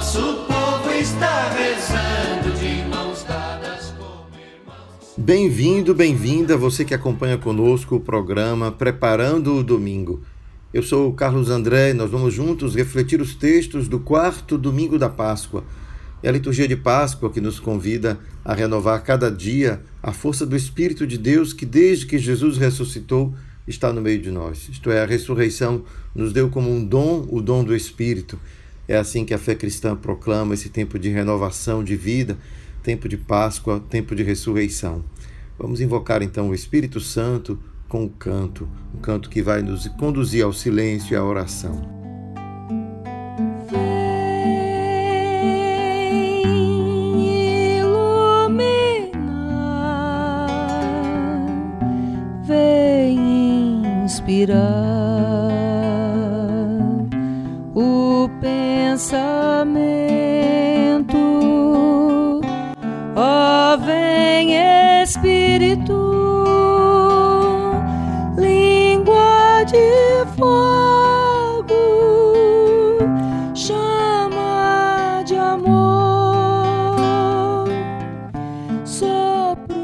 Nosso povo está rezando de mãos dadas como irmãos. Bem-vindo, bem-vinda, você que acompanha conosco o programa Preparando o Domingo. Eu sou o Carlos André e nós vamos juntos refletir os textos do quarto domingo da Páscoa. É a liturgia de Páscoa que nos convida a renovar cada dia a força do Espírito de Deus que, desde que Jesus ressuscitou, está no meio de nós. Isto é, a ressurreição nos deu como um dom o dom do Espírito. É assim que a fé cristã proclama esse tempo de renovação de vida, tempo de Páscoa, tempo de ressurreição. Vamos invocar então o Espírito Santo com o canto, um canto que vai nos conduzir ao silêncio e à oração. Inspirar pensamento. Ó, vem Espírito, língua de fogo, chama de amor, sopro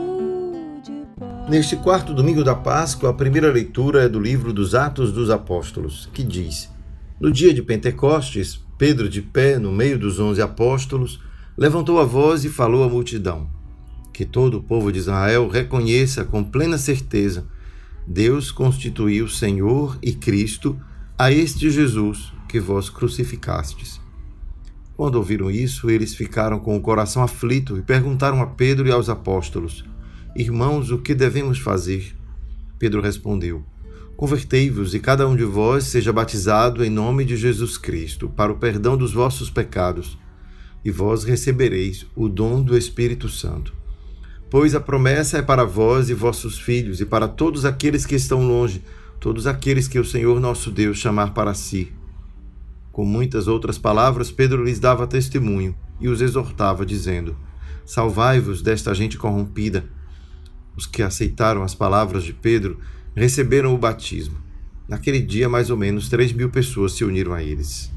de paz. Neste quarto domingo da Páscoa, a primeira leitura é do livro dos Atos dos Apóstolos, que diz: No dia de Pentecostes, Pedro, de pé no meio dos onze apóstolos, levantou a voz e falou à multidão: Que todo o povo de Israel reconheça com plena certeza: Deus constituiu Senhor e Cristo a este Jesus que vós crucificastes. Quando ouviram isso, eles ficaram com o coração aflito e perguntaram a Pedro e aos apóstolos: Irmãos, o que devemos fazer? Pedro respondeu: Convertei-vos e cada um de vós seja batizado em nome de Jesus Cristo, para o perdão dos vossos pecados, e vós recebereis o dom do Espírito Santo. Pois a promessa é para vós e vossos filhos, e para todos aqueles que estão longe, todos aqueles que o Senhor nosso Deus chamar para si. Com muitas outras palavras, Pedro lhes dava testemunho e os exortava, dizendo: Salvai-vos desta gente corrompida. Os que aceitaram as palavras de Pedro receberam o batismo. Naquele dia, mais ou menos, três mil pessoas se uniram a eles.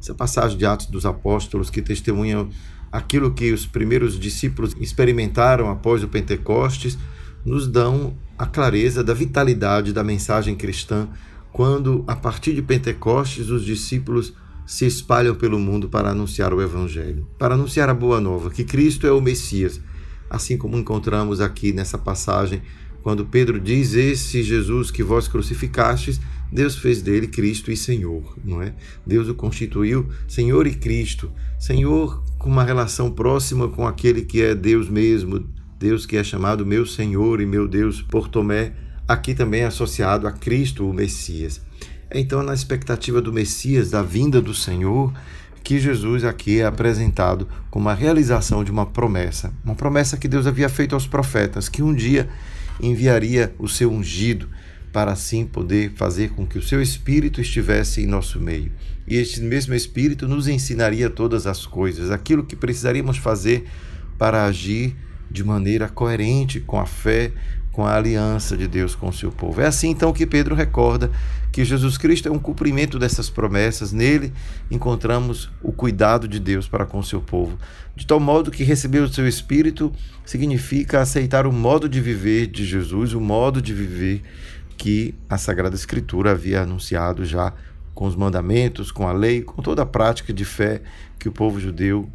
Essa passagem de Atos dos Apóstolos que testemunha aquilo que os primeiros discípulos experimentaram após o Pentecostes, nos dão a clareza da vitalidade da mensagem cristã quando, a partir de Pentecostes, os discípulos se espalham pelo mundo para anunciar o Evangelho, para anunciar a boa nova, que Cristo é o Messias, assim como encontramos aqui nessa passagem, quando Pedro diz: Esse Jesus que vós crucificastes, Deus fez dele Cristo e Senhor, não é? Deus o constituiu Senhor e Cristo, Senhor com uma relação próxima com aquele que é Deus mesmo, Deus que é chamado meu Senhor e meu Deus por Tomé, aqui também associado a Cristo, o Messias. Então, na expectativa do Messias, da vinda do Senhor, que Jesus aqui é apresentado como a realização de uma promessa, uma promessa que Deus havia feito aos profetas, que um dia enviaria o seu ungido para assim poder fazer com que o seu espírito estivesse em nosso meio. E este mesmo espírito nos ensinaria todas as coisas, aquilo que precisaríamos fazer para agir de maneira coerente com a fé, com a aliança de Deus com o seu povo. É assim então que Pedro recorda que Jesus Cristo é um cumprimento dessas promessas, nele encontramos o cuidado de Deus para com o seu povo. De tal modo que receber o seu Espírito significa aceitar o modo de viver de Jesus, o modo de viver que a Sagrada Escritura havia anunciado já com os mandamentos, com a lei, com toda a prática de fé que o povo judeu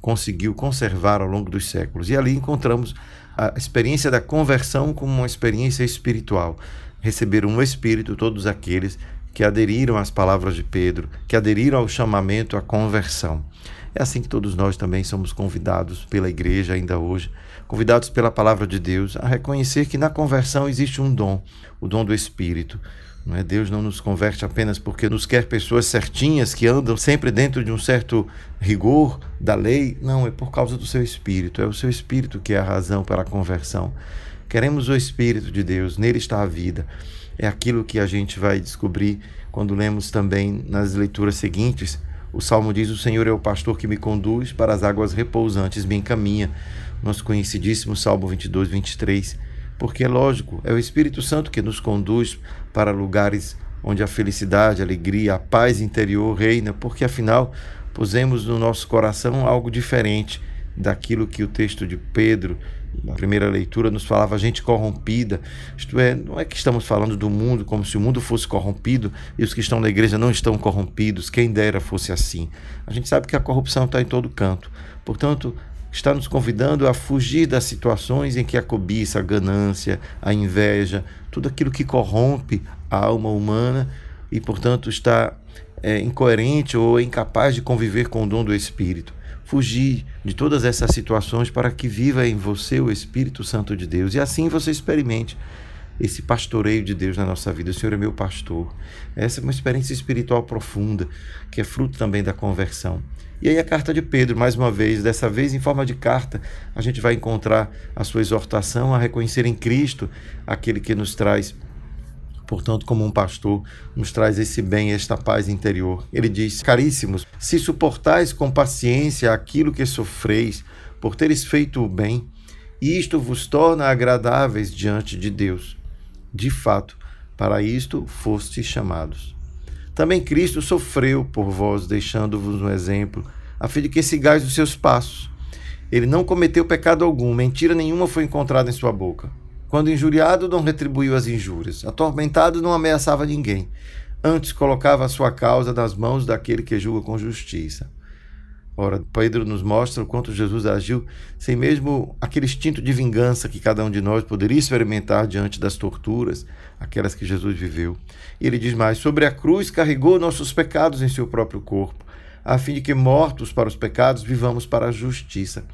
conseguiu conservar ao longo dos séculos. E ali encontramos a experiência da conversão como uma experiência espiritual. Receberam um Espírito todos aqueles que aderiram às palavras de Pedro, que aderiram ao chamamento à conversão. É assim que todos nós também somos convidados pela igreja ainda hoje, convidados pela palavra de Deus a reconhecer que na conversão existe um dom, o dom do Espírito, Não é? Deus não nos converte apenas porque nos quer pessoas certinhas que andam sempre dentro de um certo rigor da lei. Não, é por causa do seu espírito. É o seu espírito que é a razão para a conversão. Queremos o espírito de Deus, nele está a vida. É aquilo que a gente vai descobrir quando lemos também nas leituras seguintes. O salmo diz: O Senhor é o pastor que me conduz para as águas repousantes, me encaminha. Nosso conhecidíssimo Salmo 22, 23 porque é lógico, é o Espírito Santo que nos conduz para lugares onde a felicidade, a alegria, a paz interior reina, porque afinal pusemos no nosso coração algo diferente daquilo que o texto de Pedro, na primeira leitura, nos falava, gente corrompida. Isto é, não é que estamos falando do mundo como se o mundo fosse corrompido e os que estão na igreja não estão corrompidos, quem dera fosse assim. A gente sabe que a corrupção está em todo canto. Portanto, está nos convidando a fugir das situações em que a cobiça, a ganância, a inveja, tudo aquilo que corrompe a alma humana e, portanto, está é, incoerente ou incapaz de conviver com o dom do Espírito. Fugir de todas essas situações para que viva em você o Espírito Santo de Deus e assim você experimente esse pastoreio de Deus na nossa vida. O Senhor é meu pastor. Essa é uma experiência espiritual profunda, que é fruto também da conversão. E aí a carta de Pedro, mais uma vez, dessa vez em forma de carta, a gente vai encontrar a sua exortação a reconhecer em Cristo aquele que nos traz portanto, como um pastor, nos traz esse bem, esta paz interior. Ele diz: Caríssimos, se suportais com paciência aquilo que sofreis, por teres feito o bem, isto vos torna agradáveis diante de Deus. De fato, para isto fostes chamados. Também Cristo sofreu por vós, deixando-vos um exemplo, a fim de que sigais os seus passos. Ele não cometeu pecado algum, mentira nenhuma foi encontrada em sua boca. Quando injuriado, não retribuiu as injúrias. Atormentado, não ameaçava ninguém. Antes colocava a sua causa nas mãos daquele que julga com justiça. Ora, Pedro nos mostra o quanto Jesus agiu sem mesmo aquele instinto de vingança que cada um de nós poderia experimentar diante das torturas, aquelas que Jesus viveu. E ele diz mais: sobre a cruz carregou nossos pecados em seu próprio corpo, a fim de que, mortos para os pecados, vivamos para a justiça.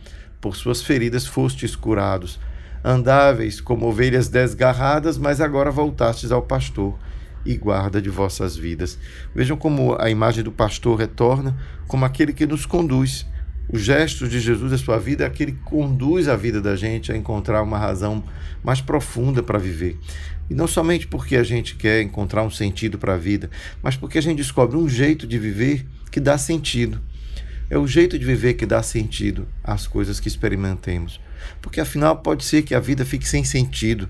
Por suas feridas fostes curados. Andáveis como ovelhas desgarradas, mas agora voltastes ao pastor e guarda de vossas vidas. Vejam como a imagem do pastor retorna como aquele que nos conduz. Os gestos de Jesus a sua vida é aquele que conduz a vida da gente a encontrar uma razão mais profunda para viver. E não somente porque a gente quer encontrar um sentido para a vida, mas porque a gente descobre um jeito de viver que dá sentido. É o jeito de viver que dá sentido às coisas que experimentemos. Porque afinal pode ser que a vida fique sem sentido,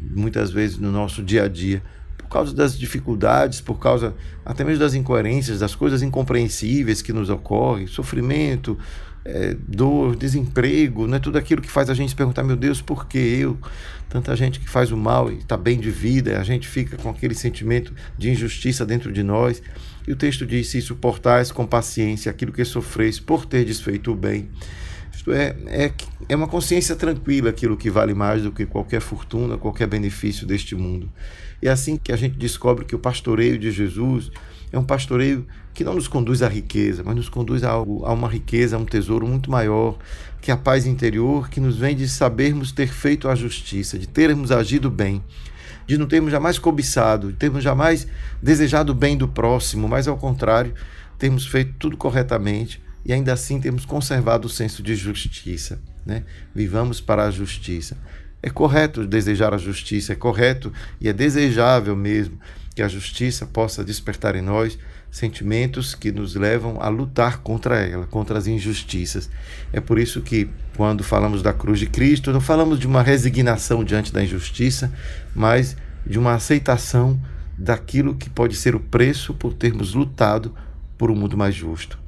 muitas vezes no nosso dia a dia, causa das dificuldades, por causa até mesmo das incoerências, das coisas incompreensíveis que nos ocorrem, sofrimento, é, dor, desemprego, né? tudo aquilo que faz a gente se perguntar, meu Deus, por que eu? Tanta gente que faz o mal e está bem de vida, a gente fica com aquele sentimento de injustiça dentro de nós. E o texto diz: se suportais com paciência aquilo que sofreis por ter desfeito o bem. Isto é, é, é uma consciência tranquila aquilo que vale mais do que qualquer fortuna, qualquer benefício deste mundo. É assim que a gente descobre que o pastoreio de Jesus é um pastoreio que não nos conduz à riqueza, mas nos conduz a, algo, a uma riqueza, a um tesouro muito maior, que é a paz interior, que nos vem de sabermos ter feito a justiça, de termos agido bem, de não termos jamais cobiçado, de termos jamais desejado o bem do próximo, mas ao contrário, termos feito tudo corretamente e ainda assim temos conservado o senso de justiça. Né? Vivamos para a justiça. É correto desejar a justiça, é correto e é desejável mesmo que a justiça possa despertar em nós sentimentos que nos levam a lutar contra ela, contra as injustiças. É por isso que, quando falamos da cruz de Cristo, não falamos de uma resignação diante da injustiça, mas de uma aceitação daquilo que pode ser o preço por termos lutado por um mundo mais justo.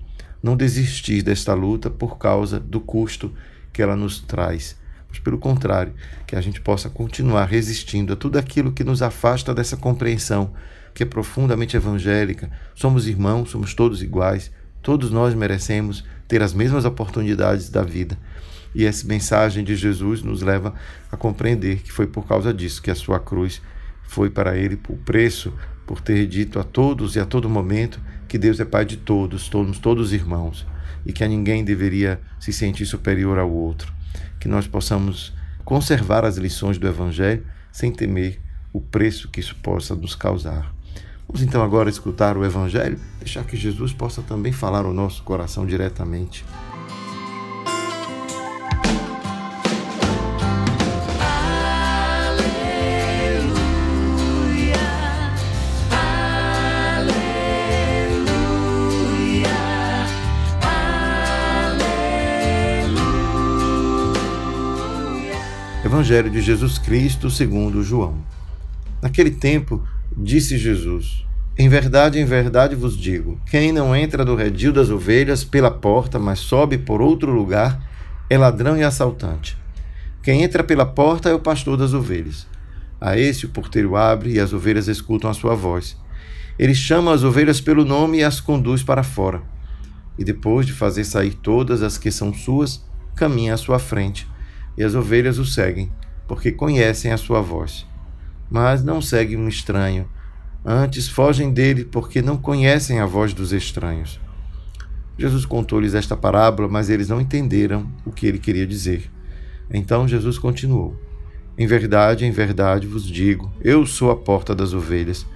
Não desistir desta luta por causa do custo que ela nos traz mas pelo contrário, que a gente possa continuar resistindo a tudo aquilo que nos afasta dessa compreensão que é profundamente evangélica. Somos irmãos, somos todos iguais, todos nós merecemos ter as mesmas oportunidades da vida. E essa mensagem de Jesus nos leva a compreender que foi por causa disso que a sua cruz foi para ele o preço por ter dito a todos e a todo momento que Deus é Pai de todos, somos todos irmãos e que a ninguém deveria se sentir superior ao outro que nós possamos conservar as lições do Evangelho sem temer o preço que isso possa nos causar. Vamos então agora escutar o Evangelho, deixar que Jesus possa também falar o nosso coração diretamente. Evangelho de Jesus Cristo segundo João. Naquele tempo, disse Jesus: Em verdade, em verdade vos digo: quem não entra no redil das ovelhas pela porta, mas sobe por outro lugar, é ladrão e assaltante. Quem entra pela porta é o pastor das ovelhas. A esse o porteiro abre e as ovelhas escutam a sua voz. Ele chama as ovelhas pelo nome e as conduz para fora. E depois de fazer sair todas as que são suas, caminha à sua frente e as ovelhas o seguem, porque conhecem a sua voz. Mas não seguem um estranho, antes fogem dele, porque não conhecem a voz dos estranhos. Jesus contou-lhes esta parábola, mas eles não entenderam o que ele queria dizer. Então Jesus continuou: Em verdade, em verdade vos digo, eu sou a porta das ovelhas.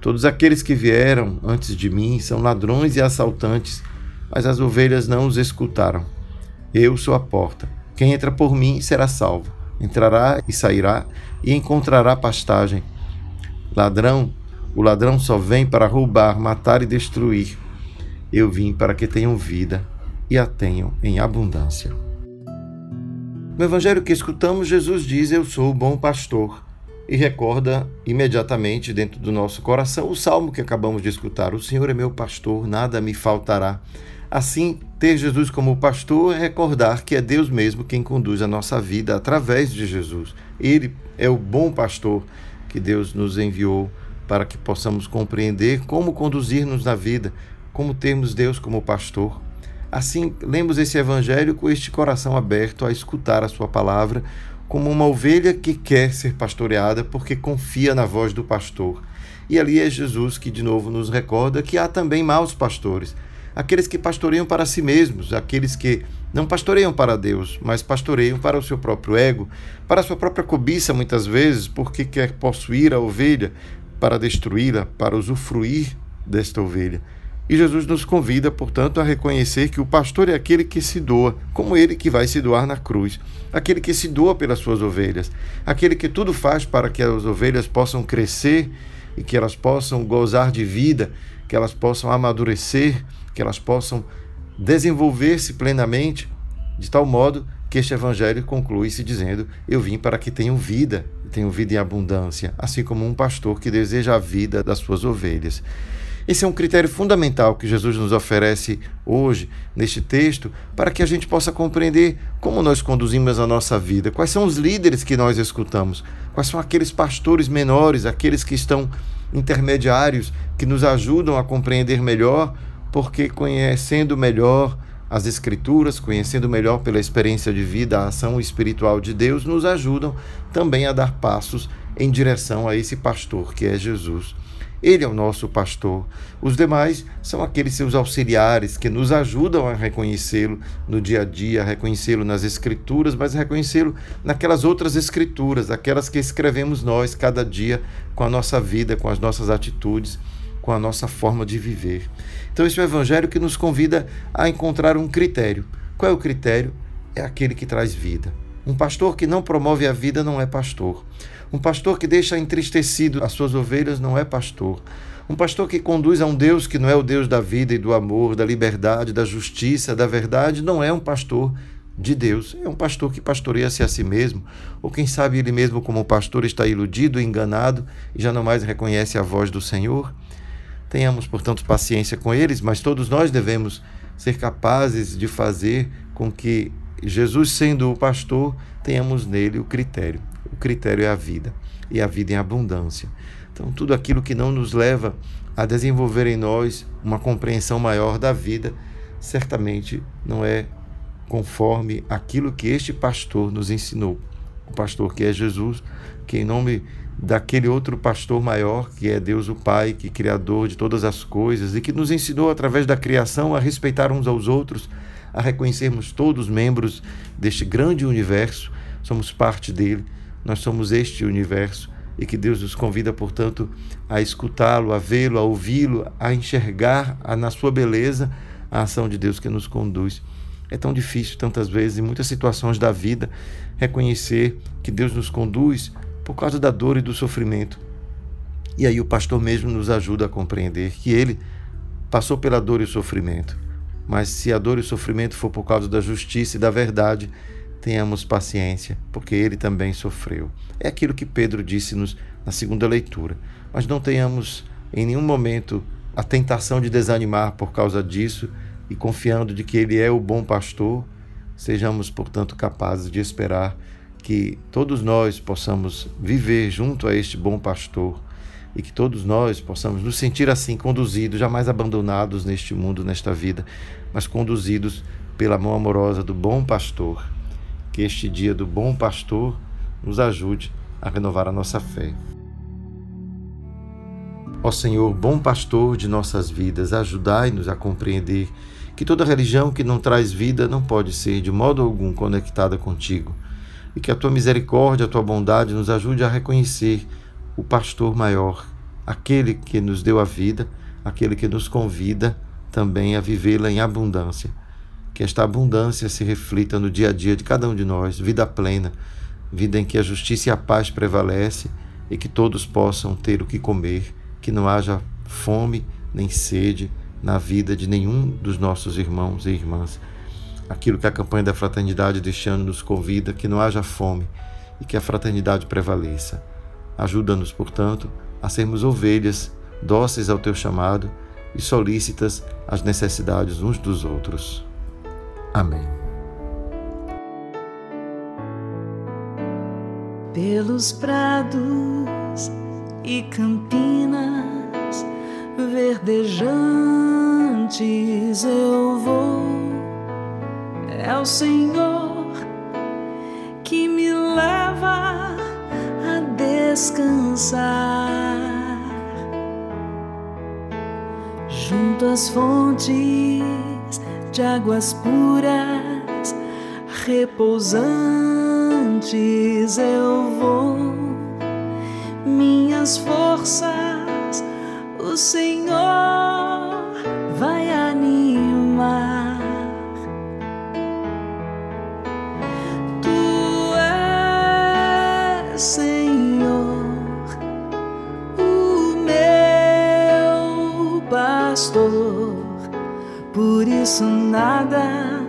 Todos aqueles que vieram antes de mim são ladrões e assaltantes, mas as ovelhas não os escutaram. Eu sou a porta. Quem entra por mim será salvo. Entrará e sairá e encontrará pastagem. Ladrão, o ladrão só vem para roubar, matar e destruir. Eu vim para que tenham vida e a tenham em abundância. No evangelho que escutamos, Jesus diz: Eu sou o bom pastor. E recorda imediatamente dentro do nosso coração o salmo que acabamos de escutar: O Senhor é meu pastor, nada me faltará. Assim, ter Jesus como pastor é recordar que é Deus mesmo quem conduz a nossa vida através de Jesus. Ele é o bom pastor que Deus nos enviou para que possamos compreender como conduzir-nos na vida, como termos Deus como pastor. Assim, lemos esse evangelho com este coração aberto a escutar a sua palavra, como uma ovelha que quer ser pastoreada porque confia na voz do pastor. E ali é Jesus que de novo nos recorda que há também maus pastores aqueles que pastoreiam para si mesmos, aqueles que não pastoreiam para Deus, mas pastoreiam para o seu próprio ego, para a sua própria cobiça, muitas vezes, porque quer possuir a ovelha para destruí-la, para usufruir desta ovelha. E Jesus nos convida, portanto, a reconhecer que o pastor é aquele que se doa, como ele que vai se doar na cruz, aquele que se doa pelas suas ovelhas, aquele que tudo faz para que as ovelhas possam crescer e que elas possam gozar de vida, que elas possam amadurecer que elas possam desenvolver-se plenamente, de tal modo que este evangelho conclui-se dizendo: Eu vim para que tenham vida, tenham vida em abundância, assim como um pastor que deseja a vida das suas ovelhas. Esse é um critério fundamental que Jesus nos oferece hoje, neste texto, para que a gente possa compreender como nós conduzimos a nossa vida, quais são os líderes que nós escutamos, quais são aqueles pastores menores, aqueles que estão intermediários, que nos ajudam a compreender melhor porque conhecendo melhor as Escrituras, conhecendo melhor pela experiência de vida a ação espiritual de Deus, nos ajudam também a dar passos em direção a esse pastor que é Jesus. Ele é o nosso pastor. Os demais são aqueles seus auxiliares que nos ajudam a reconhecê-lo no dia a dia, a reconhecê-lo nas Escrituras, mas reconhecê-lo naquelas outras Escrituras, aquelas que escrevemos nós cada dia com a nossa vida, com as nossas atitudes com a nossa forma de viver. Então, esse é o evangelho que nos convida a encontrar um critério. Qual é o critério? É aquele que traz vida. Um pastor que não promove a vida não é pastor. Um pastor que deixa entristecido as suas ovelhas não é pastor. Um pastor que conduz a um Deus que não é o Deus da vida e do amor, da liberdade, da justiça, da verdade, não é um pastor de Deus. É um pastor que pastoreia-se a si mesmo, ou quem sabe ele mesmo, como pastor, está iludido, enganado e já não mais reconhece a voz do Senhor. Tenhamos, portanto, paciência com eles, mas todos nós devemos ser capazes de fazer com que Jesus, sendo o pastor, tenhamos nele o critério. O critério é a vida, e a vida em abundância. Então, tudo aquilo que não nos leva a desenvolver em nós uma compreensão maior da vida, certamente não é conforme aquilo que este pastor nos ensinou. O pastor que é Jesus, que em nome daquele outro pastor maior, que é Deus o Pai, que é criador de todas as coisas e que nos ensinou através da criação a respeitar uns aos outros, a reconhecermos todos membros deste grande universo, somos parte dele, nós somos este universo e que Deus nos convida, portanto, a escutá-lo, a vê-lo, a ouvi-lo, a enxergar a, na sua beleza a ação de Deus que nos conduz. É tão difícil, tantas vezes, em muitas situações da vida, reconhecer que Deus nos conduz por causa da dor e do sofrimento. E aí o pastor mesmo nos ajuda a compreender que ele passou pela dor e o sofrimento. Mas se a dor e o sofrimento for por causa da justiça e da verdade, tenhamos paciência, porque ele também sofreu. É aquilo que Pedro disse-nos na segunda leitura. Mas não tenhamos em nenhum momento a tentação de desanimar por causa disso e confiando de que ele é o bom pastor, sejamos, portanto, capazes de esperar que todos nós possamos viver junto a este bom pastor e que todos nós possamos nos sentir assim conduzidos, jamais abandonados neste mundo, nesta vida, mas conduzidos pela mão amorosa do bom pastor que este dia do bom pastor nos ajude a renovar a nossa fé. Ó Senhor, bom pastor de nossas vidas, ajudai-nos a compreender que toda religião que não traz vida não pode ser de modo algum conectada contigo, e que a tua misericórdia, a tua bondade nos ajude a reconhecer o pastor maior, aquele que nos deu a vida, aquele que nos convida também a vivê-la em abundância. Que esta abundância se reflita no dia a dia de cada um de nós, vida plena, vida em que a justiça e a paz prevalece e que todos possam ter o que comer, que não haja fome nem sede na vida de nenhum dos nossos irmãos e irmãs. Aquilo que a campanha da fraternidade deste ano nos convida, que não haja fome e que a fraternidade prevaleça. Ajuda-nos, portanto, a sermos ovelhas dóceis ao teu chamado e solícitas às necessidades uns dos outros. Amém. Pelos prados e campinas verdejantes eu vou. É o Senhor que me leva a descansar junto às fontes de águas puras, repousantes eu vou. Minhas forças, o Senhor vai animar. Tu és, Senhor, o meu pastor por isso nada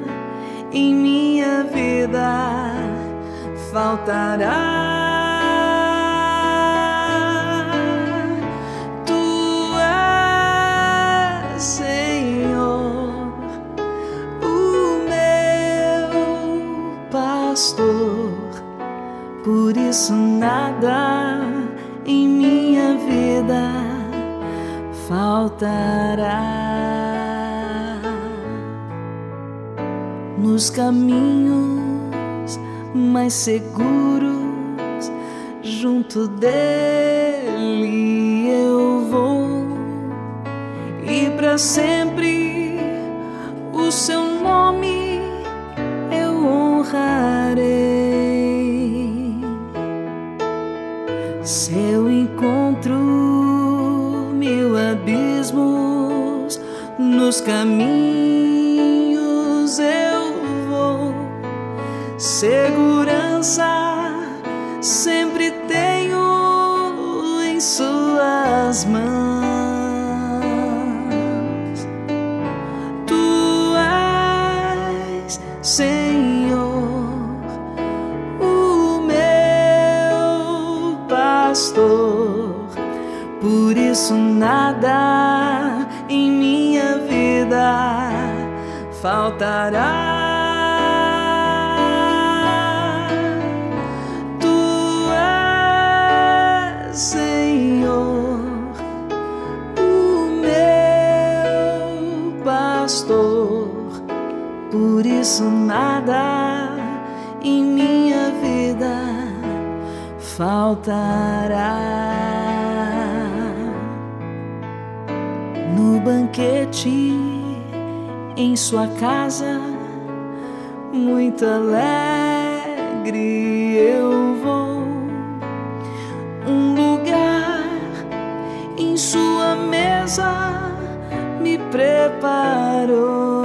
em minha vida faltará. Pastor, por isso nada em minha vida faltará. nos caminhos mais seguros, junto dele eu vou e para sempre o seu nome honrarei. Se eu encontro mil abismos nos caminhos eu Segurança sempre tenho em Suas mãos. Faltará. por isso nada em minha vida faltará. No banquete em sua casa, muito alegre eu vou. Um lugar em sua mesa me preparou.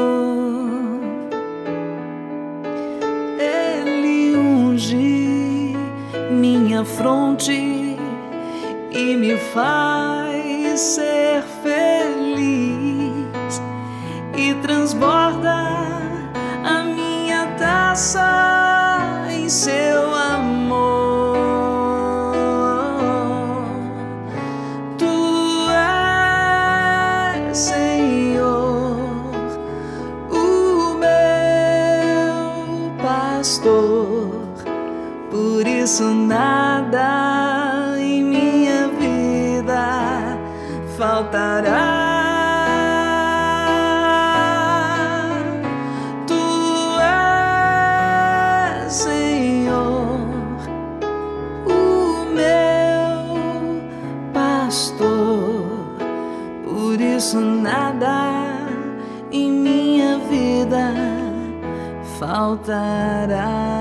Ele unge minha fronte e me faz ser taça faltará.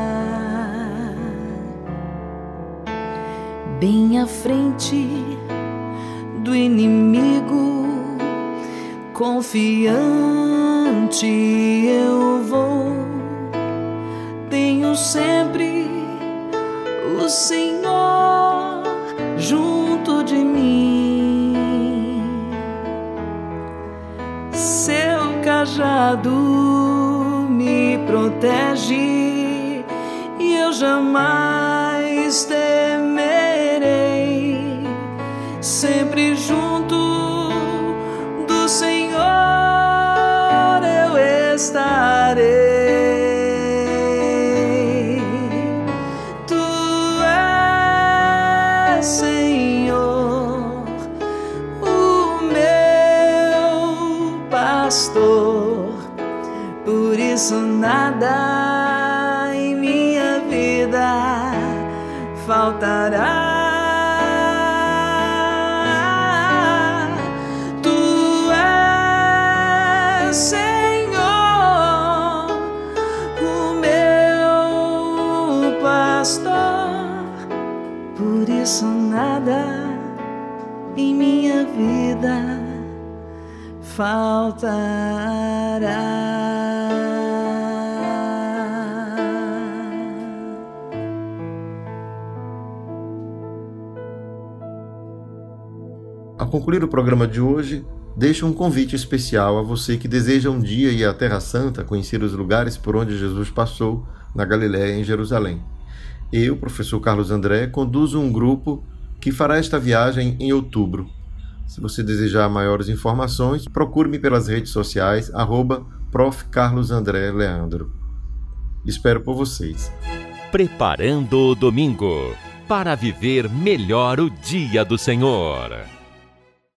bem à frente do inimigo, confiante eu vou. Tenho sempre o Senhor junto de mim, seu cajado protege e eu jamais temerei sempre junto do Senhor eu estarei. Faltará. Ao concluir o programa de hoje, deixo um convite especial a você que deseja um dia ir à Terra Santa, conhecer os lugares por onde Jesus passou na Galiléia em Jerusalém. Eu, professor Carlos André, conduzo um grupo que fará esta viagem em outubro. Se você desejar maiores informações, procure-me pelas redes sociais, arroba. Espero por vocês. Preparando o domingo para viver melhor o dia do Senhor.